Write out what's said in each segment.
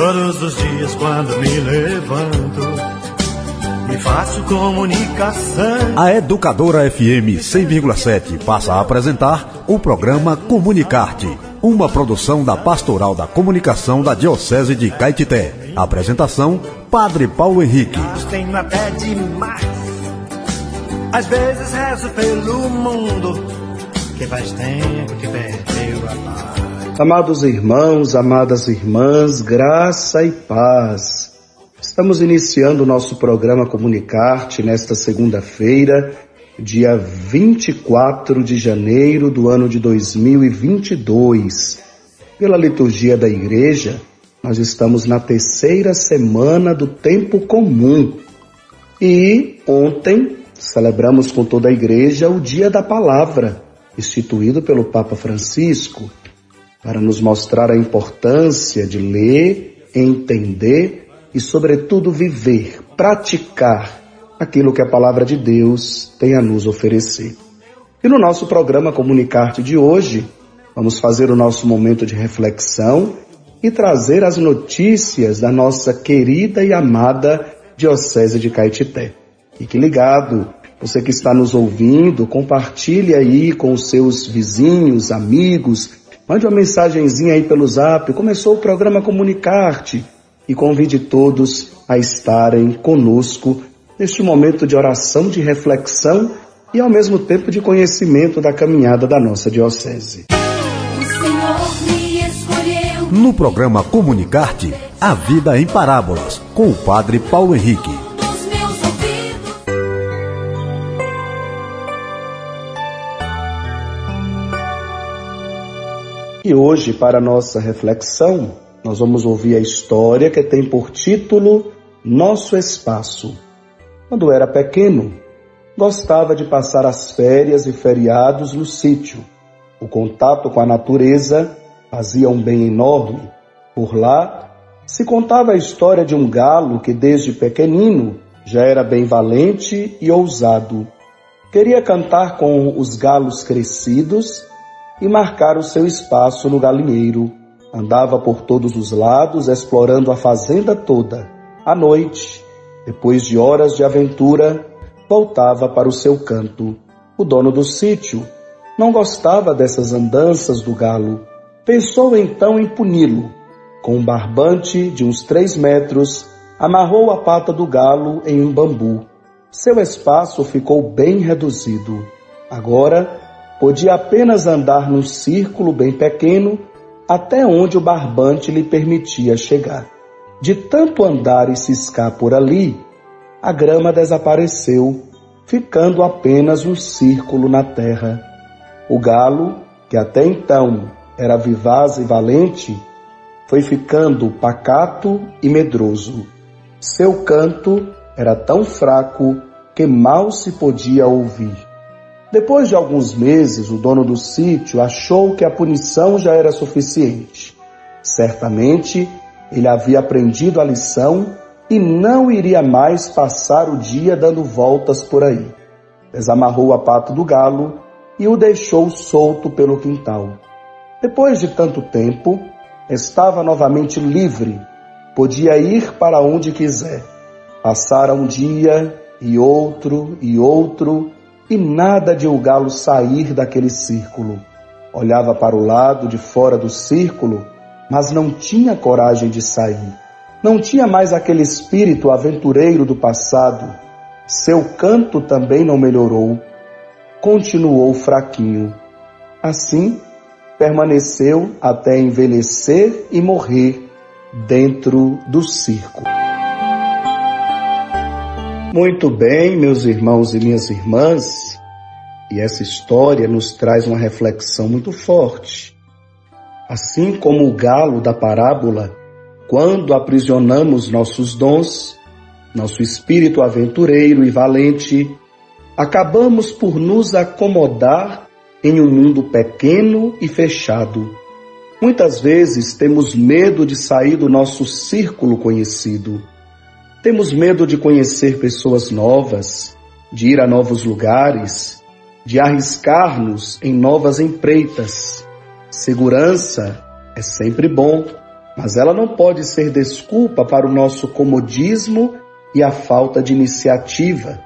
Todos os dias quando me levanto, me faço comunicação. A Educadora FM 100,7 passa a apresentar o programa Comunicarte, uma produção da Pastoral da Comunicação da Diocese de Caetité. Apresentação: Padre Paulo Henrique. Tenho até demais. Às vezes rezo pelo mundo, que faz tempo que perdeu a paz. Amados irmãos, amadas irmãs, graça e paz. Estamos iniciando o nosso programa Comunicarte nesta segunda-feira, dia 24 de janeiro do ano de 2022. Pela liturgia da igreja, nós estamos na terceira semana do tempo comum. E ontem celebramos com toda a igreja o Dia da Palavra, instituído pelo Papa Francisco para nos mostrar a importância de ler, entender e, sobretudo, viver, praticar aquilo que a palavra de Deus tem a nos oferecer. E no nosso programa Comunicarte de hoje, vamos fazer o nosso momento de reflexão e trazer as notícias da nossa querida e amada Diocese de Caetité. Fique ligado, você que está nos ouvindo, compartilhe aí com os seus vizinhos, amigos, Mande uma mensagenzinha aí pelo zap. Começou o programa Comunicarte e convide todos a estarem conosco neste momento de oração, de reflexão e ao mesmo tempo de conhecimento da caminhada da nossa diocese. No programa Comunicarte, a vida em parábolas, com o padre Paulo Henrique. E hoje, para nossa reflexão, nós vamos ouvir a história que tem por título Nosso Espaço. Quando era pequeno, gostava de passar as férias e feriados no sítio. O contato com a natureza fazia um bem enorme. Por lá, se contava a história de um galo que desde pequenino já era bem valente e ousado. Queria cantar com os galos crescidos e marcar o seu espaço no galinheiro. Andava por todos os lados, explorando a fazenda toda. À noite, depois de horas de aventura, voltava para o seu canto. O dono do sítio não gostava dessas andanças do galo. Pensou então em puni-lo. Com um barbante de uns três metros, amarrou a pata do galo em um bambu. Seu espaço ficou bem reduzido. Agora podia apenas andar num círculo bem pequeno até onde o barbante lhe permitia chegar. De tanto andar e ciscar por ali, a grama desapareceu, ficando apenas um círculo na terra. O galo, que até então era vivaz e valente, foi ficando pacato e medroso. Seu canto era tão fraco que mal se podia ouvir. Depois de alguns meses, o dono do sítio achou que a punição já era suficiente. Certamente, ele havia aprendido a lição e não iria mais passar o dia dando voltas por aí. Desamarrou a pata do galo e o deixou solto pelo quintal. Depois de tanto tempo, estava novamente livre, podia ir para onde quiser. Passara um dia e outro e outro, e nada de o galo sair daquele círculo. Olhava para o lado de fora do círculo, mas não tinha coragem de sair. Não tinha mais aquele espírito aventureiro do passado. Seu canto também não melhorou. Continuou fraquinho. Assim, permaneceu até envelhecer e morrer dentro do círculo. Muito bem, meus irmãos e minhas irmãs, e essa história nos traz uma reflexão muito forte. Assim como o galo da parábola, quando aprisionamos nossos dons, nosso espírito aventureiro e valente, acabamos por nos acomodar em um mundo pequeno e fechado. Muitas vezes temos medo de sair do nosso círculo conhecido temos medo de conhecer pessoas novas, de ir a novos lugares, de arriscar-nos em novas empreitas. Segurança é sempre bom, mas ela não pode ser desculpa para o nosso comodismo e a falta de iniciativa.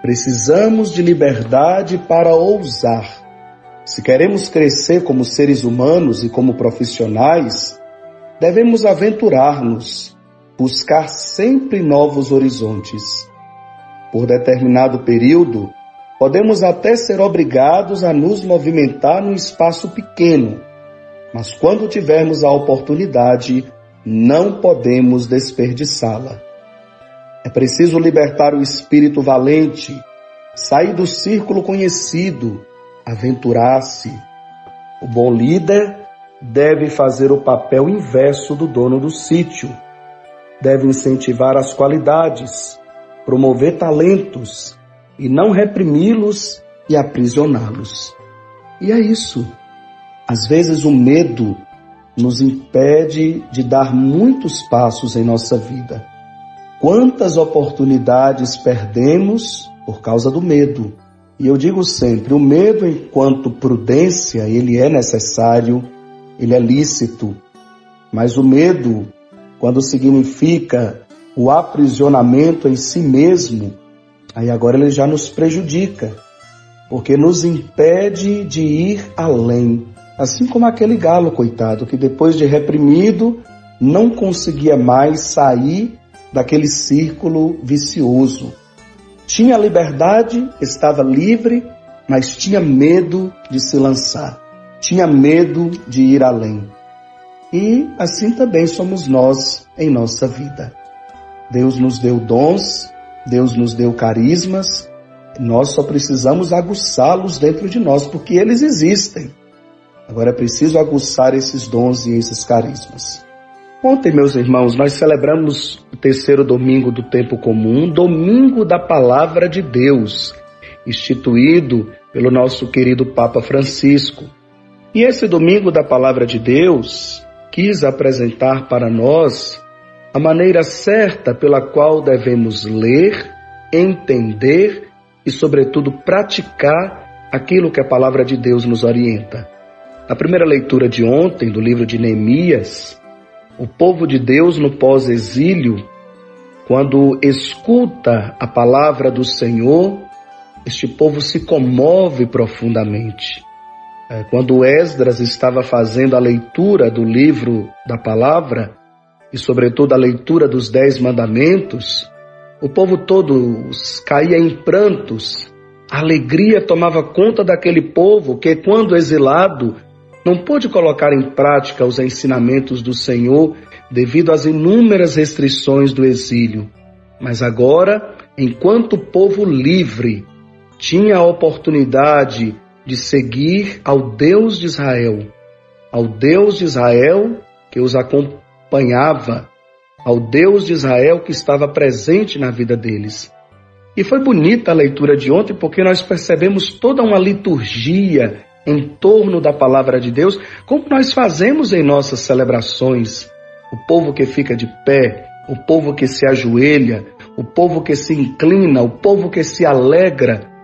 Precisamos de liberdade para ousar. Se queremos crescer como seres humanos e como profissionais, devemos aventurar-nos, buscar sempre novos horizontes. Por determinado período, podemos até ser obrigados a nos movimentar num espaço pequeno, mas quando tivermos a oportunidade, não podemos desperdiçá-la. É preciso libertar o espírito valente, sair do círculo conhecido, aventurar-se. O bom líder deve fazer o papel inverso do dono do sítio. Deve incentivar as qualidades, promover talentos e não reprimi-los e aprisioná-los. E é isso. Às vezes o medo nos impede de dar muitos passos em nossa vida. Quantas oportunidades perdemos por causa do medo? E eu digo sempre, o medo enquanto prudência, ele é necessário, ele é lícito, mas o medo, quando significa o aprisionamento em si mesmo, aí agora ele já nos prejudica, porque nos impede de ir além. Assim como aquele galo, coitado, que depois de reprimido não conseguia mais sair daquele círculo vicioso. Tinha liberdade, estava livre, mas tinha medo de se lançar, tinha medo de ir além. E assim também somos nós em nossa vida. Deus nos deu dons, Deus nos deu carismas, nós só precisamos aguçá-los dentro de nós, porque eles existem. Agora é preciso aguçar esses dons e esses carismas. Ontem, meus irmãos, nós celebramos o terceiro domingo do tempo comum, domingo da palavra de Deus, instituído pelo nosso querido Papa Francisco. E esse domingo da palavra de Deus quis apresentar para nós a maneira certa pela qual devemos ler, entender e, sobretudo, praticar aquilo que a palavra de Deus nos orienta. Na primeira leitura de ontem do livro de Neemias, o povo de Deus no pós-exílio, quando escuta a palavra do Senhor, este povo se comove profundamente. É, quando Esdras estava fazendo a leitura do livro da palavra, e sobretudo a leitura dos Dez Mandamentos, o povo todo caía em prantos. A alegria tomava conta daquele povo que, quando exilado, não pôde colocar em prática os ensinamentos do Senhor devido às inúmeras restrições do exílio. Mas agora, enquanto povo livre, tinha a oportunidade de seguir ao Deus de Israel, ao Deus de Israel que os acompanhava, ao Deus de Israel que estava presente na vida deles. E foi bonita a leitura de ontem porque nós percebemos toda uma liturgia em torno da palavra de Deus, como nós fazemos em nossas celebrações. O povo que fica de pé, o povo que se ajoelha, o povo que se inclina, o povo que se alegra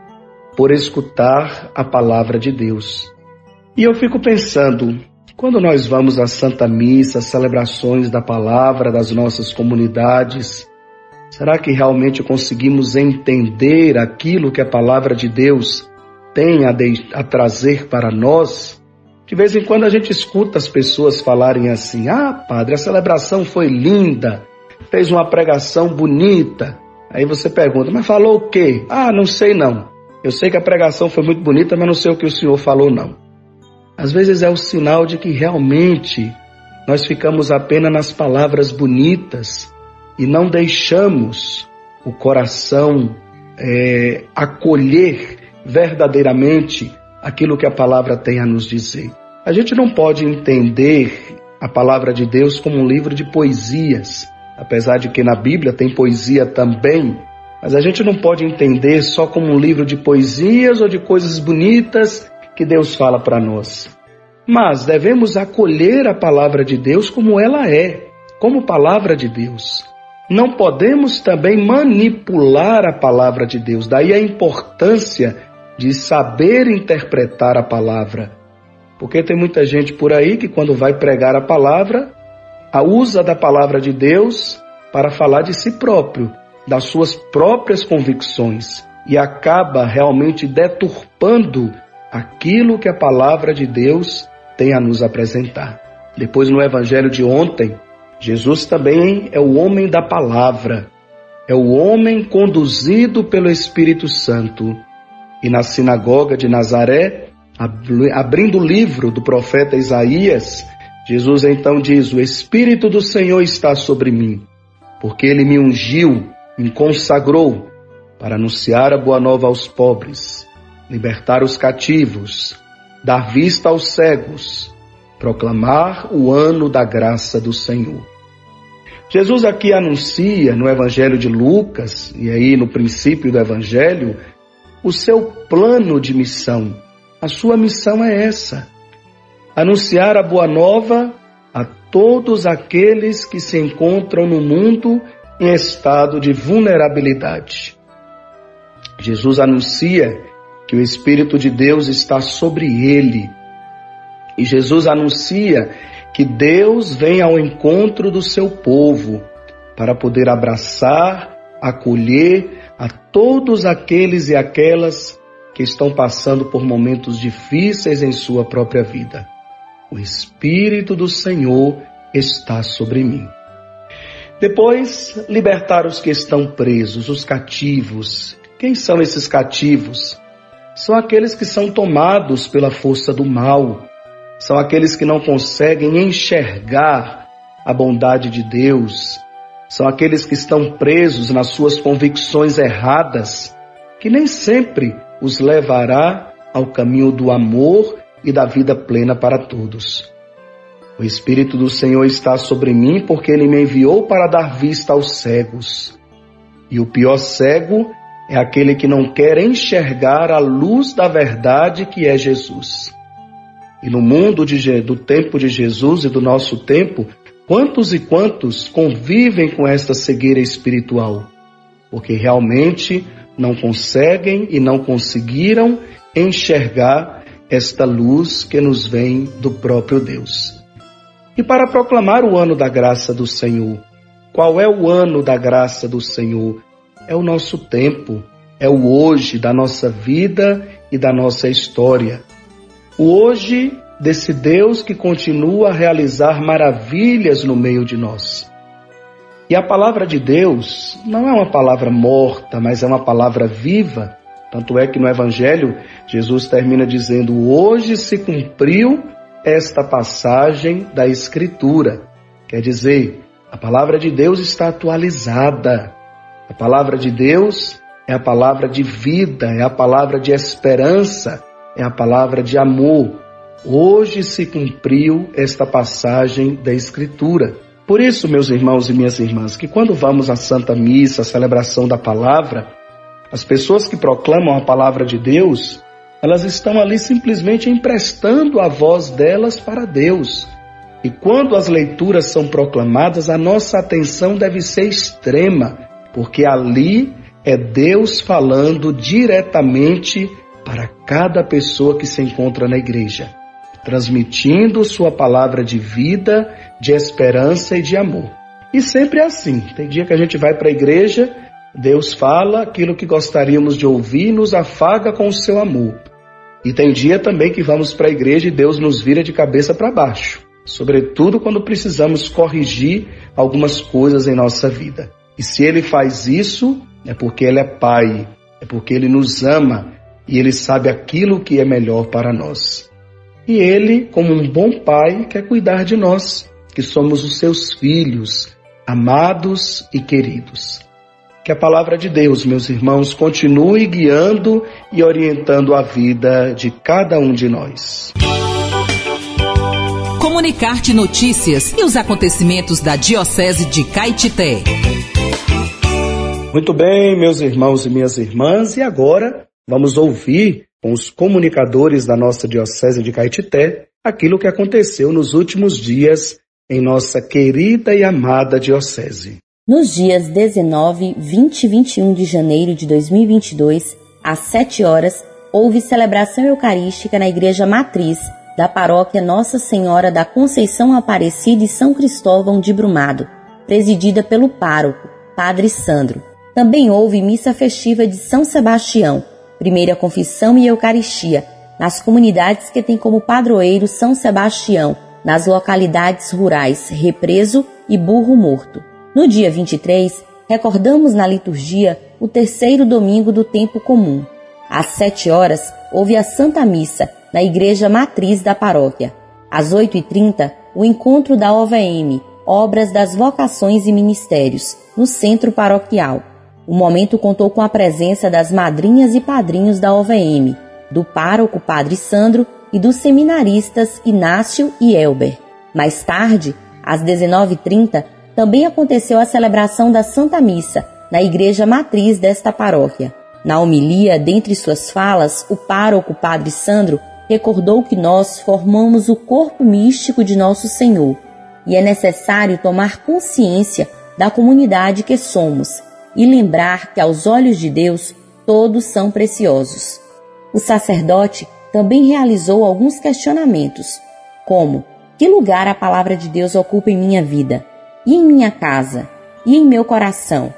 por escutar a palavra de Deus. E eu fico pensando, quando nós vamos à Santa Missa, celebrações da palavra das nossas comunidades, será que realmente conseguimos entender aquilo que a palavra de Deus tem a, de, a trazer para nós, de vez em quando a gente escuta as pessoas falarem assim: Ah, padre, a celebração foi linda, fez uma pregação bonita. Aí você pergunta: Mas falou o quê? Ah, não sei não. Eu sei que a pregação foi muito bonita, mas não sei o que o senhor falou não. Às vezes é o sinal de que realmente nós ficamos apenas nas palavras bonitas e não deixamos o coração é, acolher verdadeiramente aquilo que a palavra tem a nos dizer. A gente não pode entender a palavra de Deus como um livro de poesias, apesar de que na Bíblia tem poesia também, mas a gente não pode entender só como um livro de poesias ou de coisas bonitas que Deus fala para nós. Mas devemos acolher a palavra de Deus como ela é, como palavra de Deus. Não podemos também manipular a palavra de Deus, daí a importância de saber interpretar a palavra. Porque tem muita gente por aí que quando vai pregar a palavra, usa da palavra de Deus para falar de si próprio, das suas próprias convicções e acaba realmente deturpando aquilo que a palavra de Deus tem a nos apresentar. Depois, no evangelho de ontem, Jesus também é o homem da palavra, é o homem conduzido pelo Espírito Santo. E na sinagoga de Nazaré, abrindo o livro do profeta Isaías, Jesus então diz: O Espírito do Senhor está sobre mim, porque ele me ungiu, me consagrou para anunciar a boa nova aos pobres, libertar os cativos, dar vista aos cegos, proclamar o ano da graça do Senhor. Jesus aqui anuncia no Evangelho de Lucas, e aí no princípio do Evangelho, o seu plano de missão. A sua missão é essa: anunciar a boa nova a todos aqueles que se encontram no mundo em estado de vulnerabilidade. Jesus anuncia que o Espírito de Deus está sobre ele. E Jesus anuncia que Deus vem ao encontro do seu povo para poder abraçar, acolher a todos aqueles e aquelas que estão passando por momentos difíceis em sua própria vida. O Espírito do Senhor está sobre mim. Depois, libertar os que estão presos, os cativos, quem são esses cativos? São aqueles que são tomados pela força do mal, são aqueles que não conseguem enxergar a bondade de Deus, são aqueles que estão presos nas suas convicções erradas, que nem sempre os levará ao caminho do amor e da vida plena para todos. O Espírito do Senhor está sobre mim porque ele me enviou para dar vista aos cegos. E o pior cego é aquele que não quer enxergar a luz da verdade que é Jesus. E no mundo de, do tempo de Jesus e do nosso tempo, quantos e quantos convivem com esta cegueira espiritual? Porque realmente não conseguem e não conseguiram enxergar esta luz que nos vem do próprio Deus. E para proclamar o ano da graça do Senhor, qual é o ano da graça do Senhor? é o nosso tempo, é o hoje da nossa vida e da nossa história. O hoje desse Deus que continua a realizar maravilhas no meio de nós. E a palavra de Deus não é uma palavra morta, mas é uma palavra viva. Tanto é que no Evangelho Jesus termina dizendo: Hoje se cumpriu esta passagem da Escritura. Quer dizer, a palavra de Deus está atualizada. A palavra de Deus é a palavra de vida, é a palavra de esperança, é a palavra de amor. Hoje se cumpriu esta passagem da Escritura. Por isso, meus irmãos e minhas irmãs, que quando vamos à Santa Missa, à celebração da palavra, as pessoas que proclamam a palavra de Deus, elas estão ali simplesmente emprestando a voz delas para Deus. E quando as leituras são proclamadas, a nossa atenção deve ser extrema, porque ali é Deus falando diretamente para cada pessoa que se encontra na igreja, transmitindo sua palavra de vida, de esperança e de amor. E sempre é assim. Tem dia que a gente vai para a igreja, Deus fala aquilo que gostaríamos de ouvir nos afaga com o seu amor. E tem dia também que vamos para a igreja e Deus nos vira de cabeça para baixo, sobretudo quando precisamos corrigir algumas coisas em nossa vida. E se ele faz isso, é porque ele é Pai, é porque ele nos ama e ele sabe aquilo que é melhor para nós. E ele, como um bom Pai, quer cuidar de nós, que somos os seus filhos, amados e queridos. Que a palavra de Deus, meus irmãos, continue guiando e orientando a vida de cada um de nós. Comunicar-te notícias e os acontecimentos da Diocese de Caetité. Muito bem, meus irmãos e minhas irmãs, e agora vamos ouvir com os comunicadores da nossa Diocese de Caetité aquilo que aconteceu nos últimos dias em nossa querida e amada Diocese. Nos dias 19, 20 e 21 de janeiro de 2022, às 7 horas, houve celebração eucarística na Igreja Matriz, da paróquia Nossa Senhora da Conceição Aparecida e São Cristóvão de Brumado, presidida pelo pároco, Padre Sandro. Também houve missa festiva de São Sebastião, primeira confissão e Eucaristia, nas comunidades que têm como padroeiro São Sebastião, nas localidades rurais Represo e Burro Morto. No dia 23, recordamos na liturgia o terceiro domingo do tempo comum. Às sete horas, houve a Santa Missa, na igreja matriz da paróquia. Às 8h30, o encontro da OVM, Obras das Vocações e Ministérios, no centro paroquial. O momento contou com a presença das madrinhas e padrinhos da OVM, do pároco Padre Sandro e dos seminaristas Inácio e Elber. Mais tarde, às 19h30, também aconteceu a celebração da Santa Missa na igreja matriz desta paróquia. Na homilia, dentre suas falas, o pároco Padre Sandro recordou que nós formamos o corpo místico de nosso Senhor e é necessário tomar consciência da comunidade que somos e lembrar que, aos olhos de Deus, todos são preciosos. O sacerdote também realizou alguns questionamentos, como: que lugar a palavra de Deus ocupa em minha vida, e em minha casa, e em meu coração?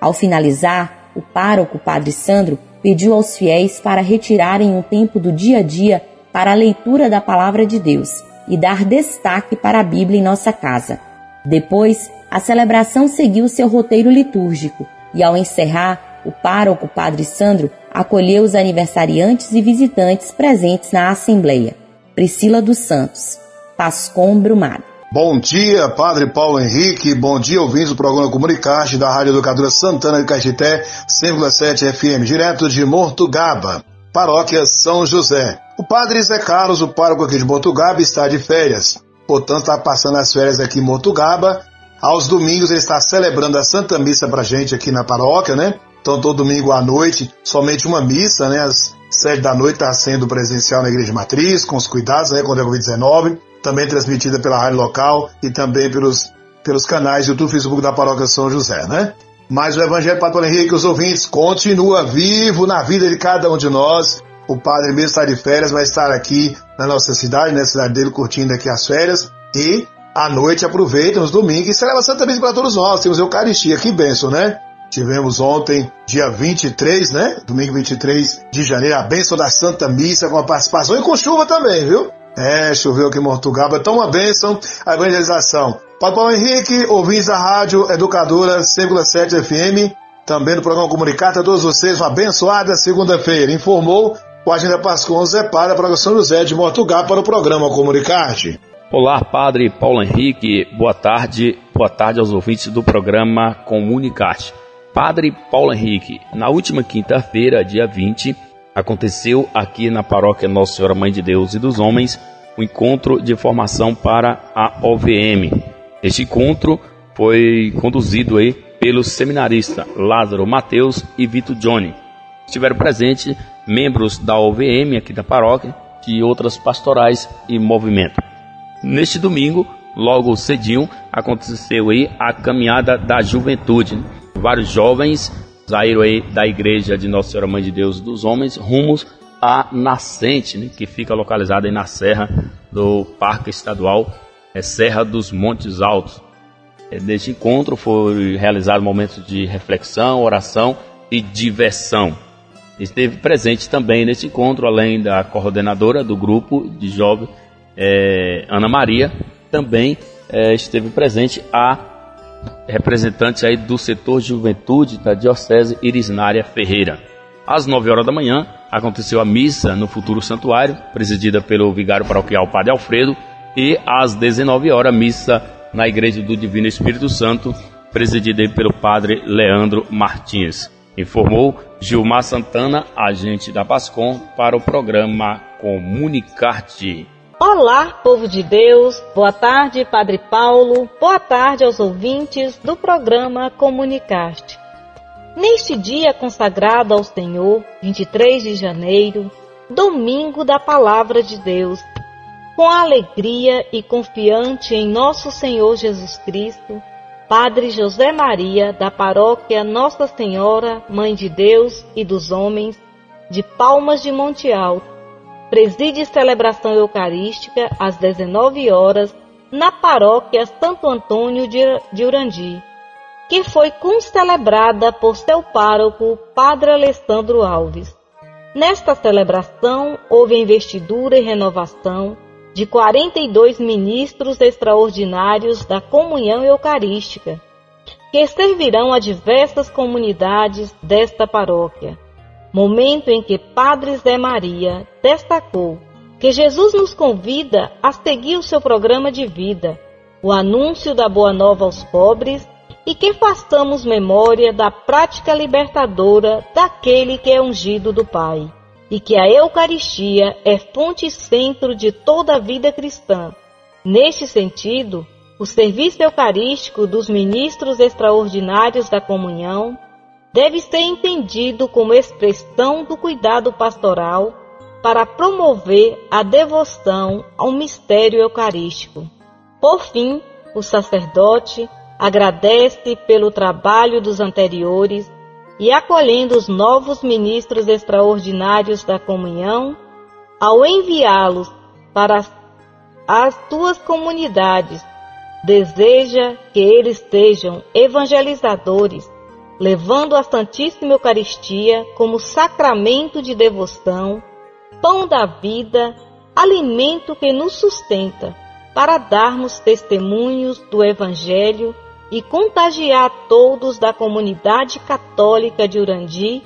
Ao finalizar, o pároco Padre Sandro pediu aos fiéis para retirarem um tempo do dia a dia para a leitura da palavra de Deus e dar destaque para a Bíblia em nossa casa. Depois, a celebração seguiu seu roteiro litúrgico e, ao encerrar, o pároco Padre Sandro acolheu os aniversariantes e visitantes presentes na Assembleia. Priscila dos Santos, Pascom Brumado. Bom dia, Padre Paulo Henrique. Bom dia, ouvintes do programa Comunicarte da Rádio Educadora Santana de Caetité, 100,7 FM, direto de Mortugaba, paróquia São José. O Padre Zé Carlos, o pároco aqui de Mortugaba, está de férias. Portanto, está passando as férias aqui em Mortugaba. Aos domingos ele está celebrando a Santa Missa pra gente aqui na paróquia, né? Então, todo domingo à noite, somente uma missa, né? Às sete da noite está sendo presencial na Igreja Matriz, com os cuidados, né? Contra a Covid-19 também transmitida pela rádio local e também pelos, pelos canais YouTube Facebook da Paróquia São José, né? Mas o Evangelho Pastor Henrique, os ouvintes, continua vivo na vida de cada um de nós. O padre mesmo está de férias, vai estar aqui na nossa cidade, na cidade dele, curtindo aqui as férias. E à noite aproveita, nos domingos, e celebra Santa Missa para todos nós. Temos Eucaristia, que benção, né? Tivemos ontem, dia 23, né? Domingo 23 de janeiro, a bênção da Santa Missa com a participação e com chuva também, viu? É, choveu aqui em Mortugaba. Então, uma bênção a evangelização. Padre Paulo Henrique, ouvintes da Rádio Educadora 100,7 FM, também do programa Comunicata, a todos vocês uma abençoada segunda-feira. Informou o Agenda Pascoal Zé Padre, da Programação José de Mortugaba para o programa Comunicarte. Olá, Padre Paulo Henrique, boa tarde, boa tarde aos ouvintes do programa Comunicarte. Padre Paulo Henrique, na última quinta-feira, dia 20, aconteceu aqui na paróquia Nossa Senhora Mãe de Deus e dos Homens o um encontro de formação para a OVM. Este encontro foi conduzido aí pelo seminarista Lázaro Mateus e Vitor Johnny. Estiveram presentes membros da OVM aqui da paróquia e outras pastorais e movimento. Neste domingo, logo cedinho, aconteceu aí a caminhada da juventude. Vários jovens aí da igreja de Nossa Senhora Mãe de Deus dos Homens rumos à nascente, né, que fica localizada na serra do Parque Estadual é Serra dos Montes Altos. É, neste encontro foi realizado momentos de reflexão, oração e diversão. Esteve presente também neste encontro, além da coordenadora do grupo de jovens, é, Ana Maria, também é, esteve presente a representantes aí do setor juventude da Diocese Irisnária Ferreira. Às 9 horas da manhã, aconteceu a missa no futuro santuário, presidida pelo vigário paroquial Padre Alfredo, e às 19 horas, missa na Igreja do Divino Espírito Santo, presidida pelo Padre Leandro Martins. Informou Gilmar Santana, agente da Pascom, para o programa Comunicarte. Olá, povo de Deus, boa tarde, Padre Paulo, boa tarde aos ouvintes do programa Comunicast. Neste dia consagrado ao Senhor, 23 de janeiro, domingo da Palavra de Deus, com alegria e confiante em nosso Senhor Jesus Cristo, Padre José Maria, da paróquia Nossa Senhora, Mãe de Deus e dos Homens, de Palmas de Monte Alto, preside celebração eucarística às 19 horas na paróquia Santo Antônio de Urandi, que foi concelebrada por seu pároco, Padre Alessandro Alves. Nesta celebração houve investidura e renovação de 42 ministros extraordinários da comunhão eucarística, que servirão a diversas comunidades desta paróquia. Momento em que Padre Zé Maria destacou que Jesus nos convida a seguir o seu programa de vida, o anúncio da boa nova aos pobres e que façamos memória da prática libertadora daquele que é ungido do Pai, e que a Eucaristia é fonte e centro de toda a vida cristã. Neste sentido, o serviço eucarístico dos ministros extraordinários da comunhão deve ser entendido como expressão do cuidado pastoral para promover a devoção ao mistério eucarístico. Por fim, o sacerdote agradece pelo trabalho dos anteriores e acolhendo os novos ministros extraordinários da comunhão, ao enviá-los para as suas comunidades, deseja que eles sejam evangelizadores, levando a Santíssima Eucaristia como sacramento de devoção, pão da vida, alimento que nos sustenta, para darmos testemunhos do Evangelho e contagiar todos da comunidade católica de Urandi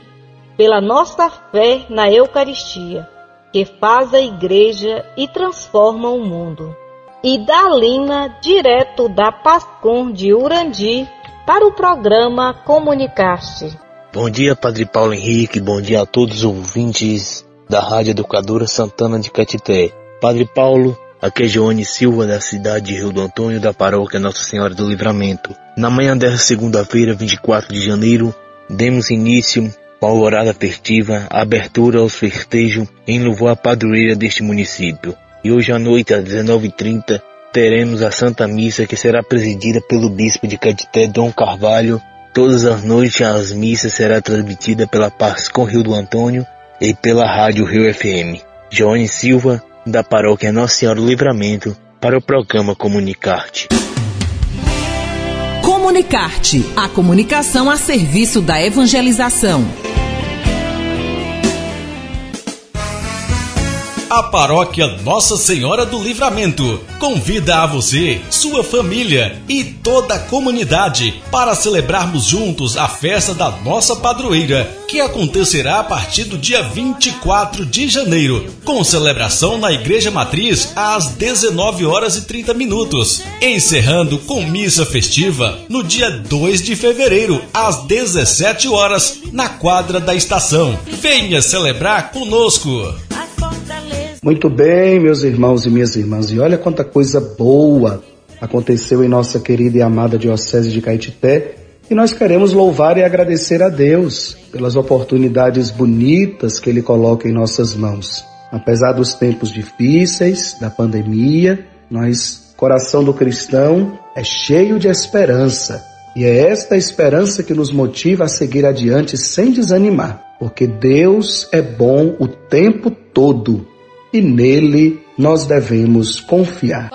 pela nossa fé na Eucaristia, que faz a Igreja e transforma o mundo. E da Lina, direto da Pascom de Urandi, para o programa Comunicaste. Bom dia, Padre Paulo Henrique, bom dia a todos os ouvintes da Rádio Educadora Santana de Catité. Padre Paulo, Aqui é Joane Silva, da cidade de Rio do Antônio, da paróquia Nossa Senhora do Livramento. Na manhã desta segunda-feira, 24 de janeiro, demos início com a alvorada festiva, a abertura aos festejos em louvor à padroeira deste município. E hoje à noite, às 19h30, teremos a Santa Missa que será presidida pelo Bispo de Catité, Dom Carvalho. Todas as noites as missas será transmitida pela Paz com Rio do Antônio e pela Rádio Rio FM. Joane Silva, da paróquia Nossa Senhora do Livramento para o programa Comunicarte. Comunicarte, a comunicação a serviço da evangelização. A paróquia Nossa Senhora do Livramento convida a você, sua família e toda a comunidade para celebrarmos juntos a festa da nossa padroeira, que acontecerá a partir do dia 24 de janeiro, com celebração na Igreja Matriz às 19 horas e 30 minutos, encerrando com missa festiva no dia 2 de fevereiro às 17 horas na quadra da estação. Venha celebrar conosco. Muito bem, meus irmãos e minhas irmãs, e olha quanta coisa boa aconteceu em nossa querida e amada Diocese de Caetité, e nós queremos louvar e agradecer a Deus pelas oportunidades bonitas que Ele coloca em nossas mãos. Apesar dos tempos difíceis, da pandemia, nós, coração do cristão, é cheio de esperança. E é esta esperança que nos motiva a seguir adiante sem desanimar, porque Deus é bom o tempo todo e nele nós devemos confiar.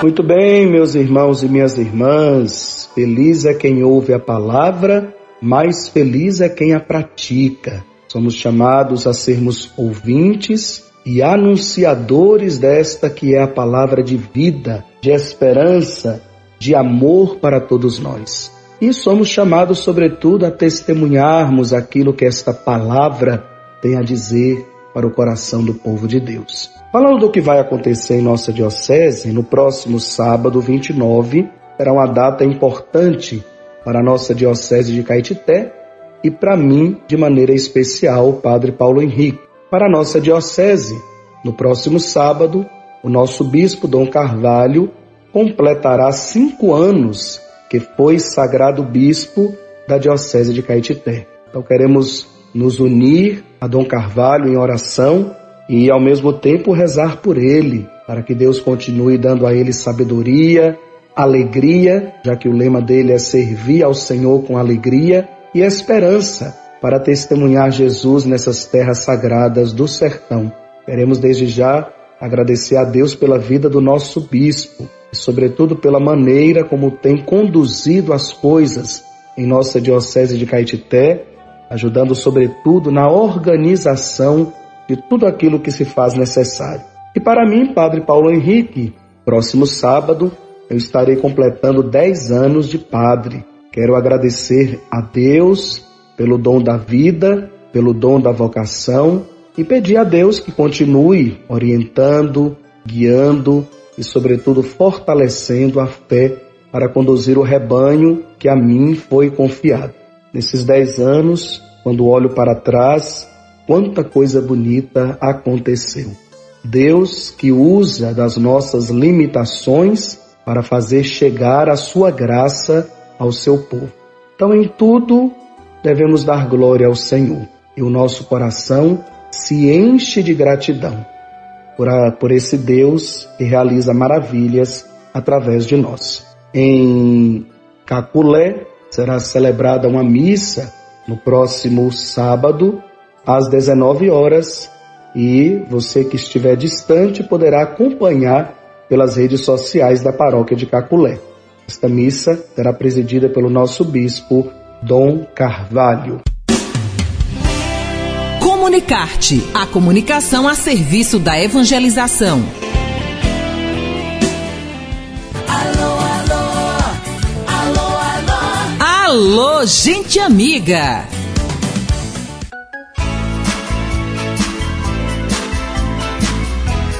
Muito bem, meus irmãos e minhas irmãs, feliz é quem ouve a palavra, mais feliz é quem a pratica. Somos chamados a sermos ouvintes e anunciadores desta que é a palavra de vida, de esperança, de amor para todos nós. E somos chamados, sobretudo, a testemunharmos aquilo que esta palavra tem a dizer para o coração do povo de Deus. Falando do que vai acontecer em nossa diocese, no próximo sábado 29, será uma data importante para a nossa diocese de Caetité e para mim, de maneira especial, o Padre Paulo Henrique. Para a nossa diocese, no próximo sábado, o nosso bispo Dom Carvalho completará cinco anos que foi sagrado bispo da diocese de Caetité. Então queremos nos unir a Dom Carvalho em oração e ao mesmo tempo rezar por ele, para que Deus continue dando a ele sabedoria, alegria, já que o lema dele é servir ao Senhor com alegria, e esperança para testemunhar Jesus nessas terras sagradas do sertão. Queremos desde já agradecer a Deus pela vida do nosso bispo e, sobretudo, pela maneira como tem conduzido as coisas em nossa Diocese de Caetité, ajudando, sobretudo, na organização de tudo aquilo que se faz necessário. E para mim, Padre Paulo Henrique, próximo sábado, eu estarei completando 10 anos de padre. Quero agradecer a Deus pelo dom da vida, pelo dom da vocação e pedir a Deus que continue orientando, guiando e, sobretudo, fortalecendo a fé para conduzir o rebanho que a mim foi confiado. Nesses dez anos, quando olho para trás, quanta coisa bonita aconteceu. Deus que usa das nossas limitações para fazer chegar a sua graça ao seu povo. Então, em tudo, devemos dar glória ao Senhor e o nosso coração se enche de gratidão por, a, por esse Deus que realiza maravilhas através de nós. Em Caculé será celebrada uma missa no próximo sábado, às 19 horas, e você que estiver distante poderá acompanhar pelas redes sociais da paróquia de Caculé. Esta missa será presidida pelo nosso bispo Dom Carvalho. Comunicarte, a comunicação a serviço da evangelização. Alô, gente amiga!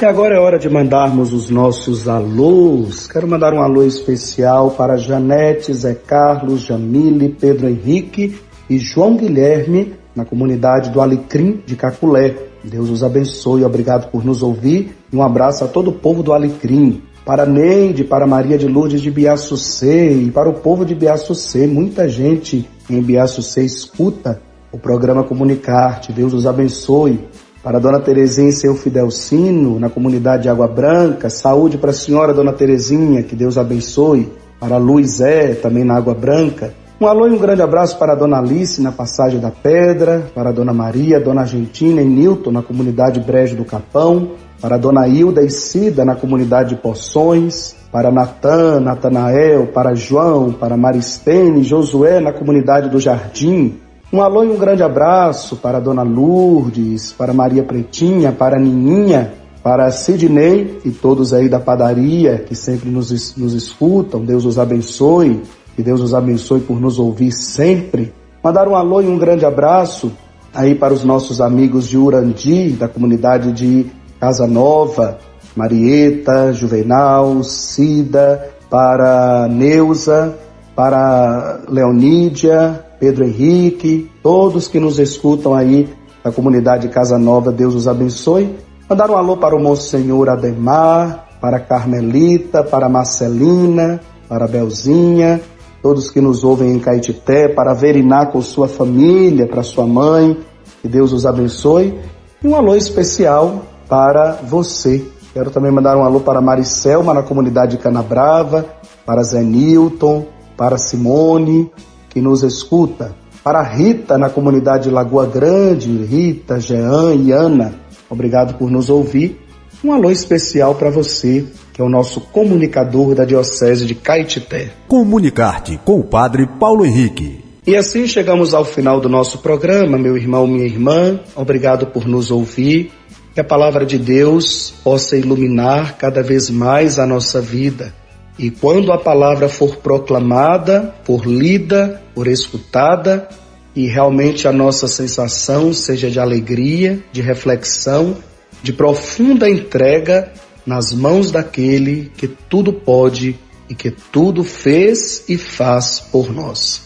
E agora é hora de mandarmos os nossos alôs. Quero mandar um alô especial para Janete, Zé Carlos, Jamile, Pedro Henrique e João Guilherme, na comunidade do Alecrim de Caculé. Deus os abençoe, obrigado por nos ouvir e um abraço a todo o povo do Alecrim para Neide, para Maria de Lourdes de Biaçucê e para o povo de Biaçucê. Muita gente em Biaçucê escuta o programa Comunicarte. Deus os abençoe. Para Dona Terezinha e seu Fidelcino, na comunidade de Água Branca. Saúde para a senhora Dona Terezinha, que Deus abençoe. Para Luizé, também na Água Branca. Um alô e um grande abraço para a Dona Alice, na Passagem da Pedra. Para a Dona Maria, Dona Argentina e Nilton, na comunidade Brejo do Capão para a Dona Hilda e Cida na comunidade de Poções, para Natan, Natanael, para João, para Maristene, Josué na comunidade do Jardim. Um alô e um grande abraço para Dona Lourdes, para Maria Pretinha, para Nininha, para Sidney e todos aí da padaria que sempre nos, nos escutam. Deus os abençoe, que Deus os abençoe por nos ouvir sempre. Mandar um alô e um grande abraço aí para os nossos amigos de Urandi, da comunidade de Casa Nova, Marieta, Juvenal, Cida, para Neuza, para Leonídia, Pedro Henrique, todos que nos escutam aí da comunidade Casa Nova, Deus os abençoe. Mandar um alô para o Monsenhor Ademar, para Carmelita, para Marcelina, para Belzinha, todos que nos ouvem em Caetité, para Veriná com sua família, para sua mãe, que Deus os abençoe. E um alô especial para você. Quero também mandar um alô para Maricelma, na comunidade de Canabrava, para Zé Newton, para Simone, que nos escuta, para Rita, na comunidade de Lagoa Grande, Rita, Jean e Ana, obrigado por nos ouvir. Um alô especial para você que é o nosso comunicador da Diocese de Caetité. Comunicarte com o Padre Paulo Henrique. E assim chegamos ao final do nosso programa, meu irmão, minha irmã. Obrigado por nos ouvir. Que a palavra de Deus possa iluminar cada vez mais a nossa vida. E quando a palavra for proclamada, for lida, for escutada, e realmente a nossa sensação seja de alegria, de reflexão, de profunda entrega nas mãos daquele que tudo pode e que tudo fez e faz por nós.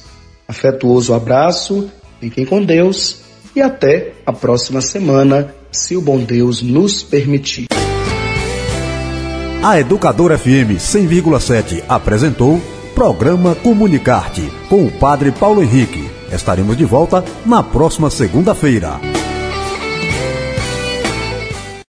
Afetuoso abraço, fiquem com Deus e até a próxima semana, se o bom Deus nos permitir. A Educadora FM 100,7 apresentou Programa Comunicarte com o Padre Paulo Henrique. Estaremos de volta na próxima segunda-feira.